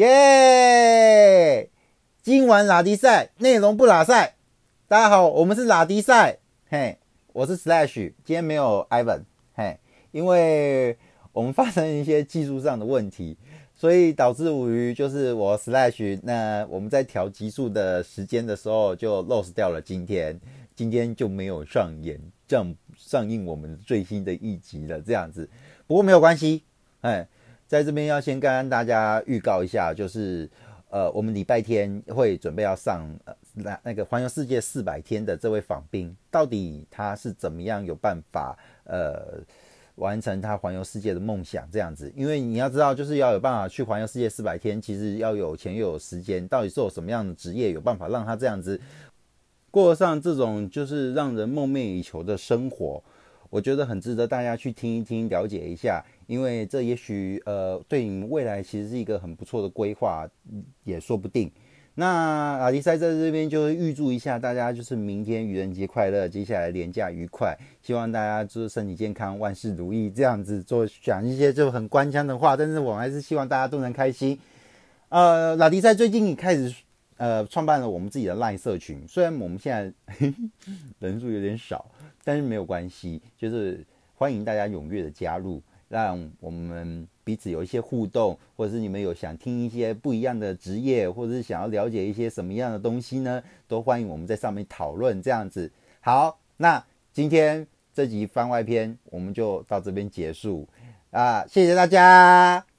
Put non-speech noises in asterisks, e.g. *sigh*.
耶！今晚拉迪赛内容不拉赛，大家好，我们是拉迪赛，嘿，我是 Slash，今天没有 Ivan，嘿，因为我们发生一些技术上的问题，所以导致于就是我 Slash，那我们在调极速的时间的时候就 lost 掉了，今天今天就没有上演上上映我们最新的一集了，这样子，不过没有关系，哎。在这边要先跟大家预告一下，就是呃，我们礼拜天会准备要上呃那那个环游世界四百天的这位访兵，到底他是怎么样有办法呃完成他环游世界的梦想这样子？因为你要知道，就是要有办法去环游世界四百天，其实要有钱又有时间，到底是有什么样的职业有办法让他这样子过上这种就是让人梦寐以求的生活？我觉得很值得大家去听一听，了解一下。因为这也许呃，对你们未来其实是一个很不错的规划，也说不定。那阿迪赛在这边就预祝一下大家，就是明天愚人节快乐，接下来年假愉快，希望大家就是身体健康，万事如意，这样子做讲一些就很官腔的话，但是我还是希望大家都能开心。呃，老迪赛最近开始呃创办了我们自己的赖社群，虽然我们现在 *laughs* 人数有点少，但是没有关系，就是欢迎大家踊跃的加入。让我们彼此有一些互动，或者是你们有想听一些不一样的职业，或者是想要了解一些什么样的东西呢？都欢迎我们在上面讨论。这样子，好，那今天这集番外篇我们就到这边结束啊，谢谢大家。